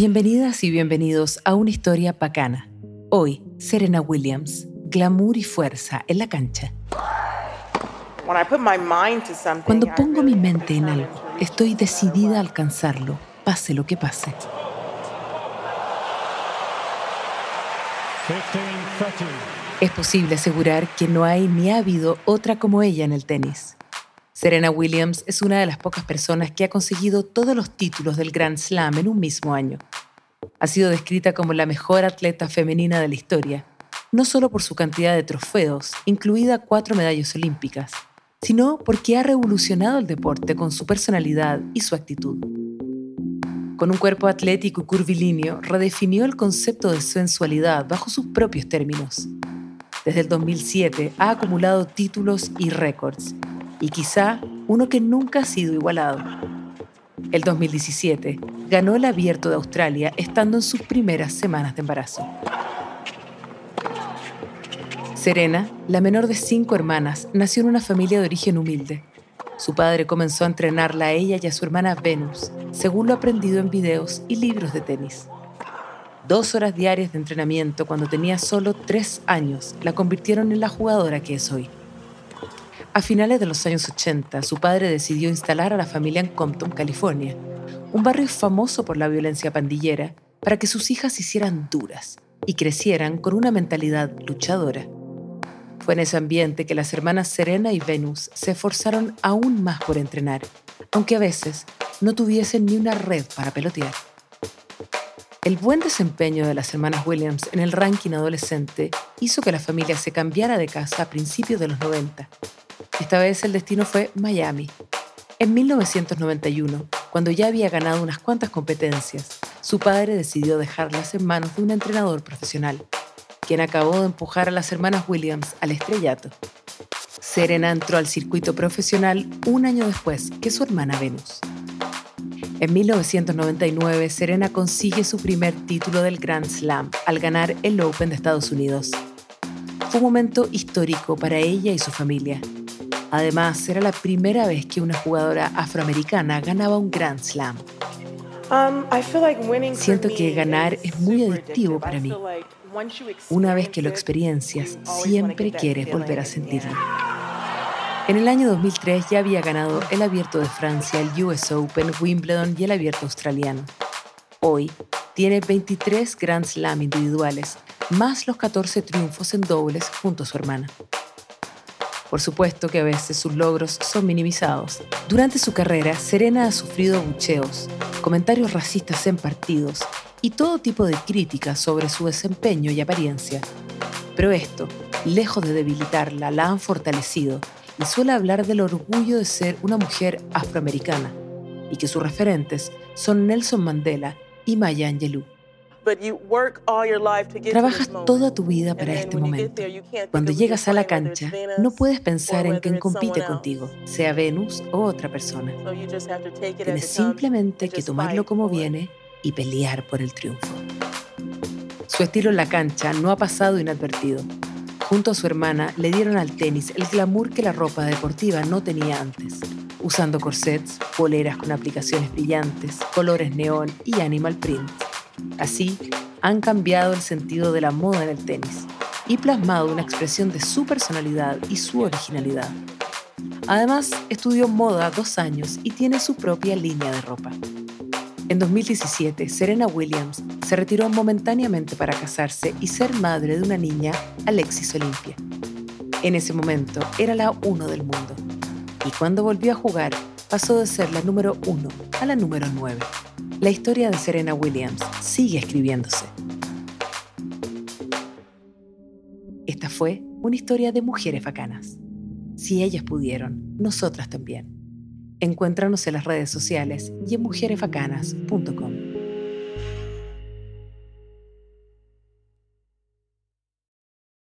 Bienvenidas y bienvenidos a una historia bacana. Hoy, Serena Williams, glamour y fuerza en la cancha. Cuando pongo mi mente en algo, estoy decidida a alcanzarlo, pase lo que pase. Es posible asegurar que no hay ni ha habido otra como ella en el tenis. Serena Williams es una de las pocas personas que ha conseguido todos los títulos del Grand Slam en un mismo año. Ha sido descrita como la mejor atleta femenina de la historia, no solo por su cantidad de trofeos, incluida cuatro medallas olímpicas, sino porque ha revolucionado el deporte con su personalidad y su actitud. Con un cuerpo atlético y curvilíneo, redefinió el concepto de sensualidad bajo sus propios términos. Desde el 2007 ha acumulado títulos y récords, y quizá uno que nunca ha sido igualado. El 2017 ganó el Abierto de Australia estando en sus primeras semanas de embarazo. Serena, la menor de cinco hermanas, nació en una familia de origen humilde. Su padre comenzó a entrenarla a ella y a su hermana Venus, según lo aprendido en videos y libros de tenis. Dos horas diarias de entrenamiento cuando tenía solo tres años la convirtieron en la jugadora que es hoy. A finales de los años 80, su padre decidió instalar a la familia en Compton, California, un barrio famoso por la violencia pandillera, para que sus hijas hicieran duras y crecieran con una mentalidad luchadora. Fue en ese ambiente que las hermanas Serena y Venus se esforzaron aún más por entrenar, aunque a veces no tuviesen ni una red para pelotear. El buen desempeño de las hermanas Williams en el ranking adolescente hizo que la familia se cambiara de casa a principios de los 90 esta vez el destino fue Miami. En 1991, cuando ya había ganado unas cuantas competencias, su padre decidió dejarlas en manos de un entrenador profesional, quien acabó de empujar a las hermanas Williams al estrellato. Serena entró al circuito profesional un año después que su hermana Venus. En 1999, Serena consigue su primer título del Grand Slam al ganar el Open de Estados Unidos. Fue un momento histórico para ella y su familia, Además, era la primera vez que una jugadora afroamericana ganaba un Grand Slam. Um, Siento que ganar es muy adictivo para mí. Una vez que lo experiencias, siempre quieres volver a sentirlo. En el año 2003 ya había ganado el Abierto de Francia, el US Open, Wimbledon y el Abierto Australiano. Hoy tiene 23 Grand Slam individuales, más los 14 triunfos en dobles junto a su hermana. Por supuesto que a veces sus logros son minimizados. Durante su carrera, Serena ha sufrido bucheos, comentarios racistas en partidos y todo tipo de críticas sobre su desempeño y apariencia. Pero esto, lejos de debilitarla, la han fortalecido y suele hablar del orgullo de ser una mujer afroamericana y que sus referentes son Nelson Mandela y Maya Angelou. Trabajas toda tu vida para este momento. Cuando llegas a la cancha, no puedes pensar en quien compite contigo, sea Venus o otra persona. Tienes simplemente que tomarlo como viene y pelear por el triunfo. Su estilo en la cancha no ha pasado inadvertido. Junto a su hermana le dieron al tenis el glamour que la ropa deportiva no tenía antes, usando corsets, poleras con aplicaciones brillantes, colores neón y animal print. Así, han cambiado el sentido de la moda en el tenis y plasmado una expresión de su personalidad y su originalidad. Además, estudió moda dos años y tiene su propia línea de ropa. En 2017, Serena Williams se retiró momentáneamente para casarse y ser madre de una niña, Alexis Olympia. En ese momento era la uno del mundo y cuando volvió a jugar pasó de ser la número uno a la número nueve. La historia de Serena Williams sigue escribiéndose. Esta fue una historia de mujeres bacanas. Si ellas pudieron, nosotras también. Encuéntranos en las redes sociales y en mujeresbacanas.com.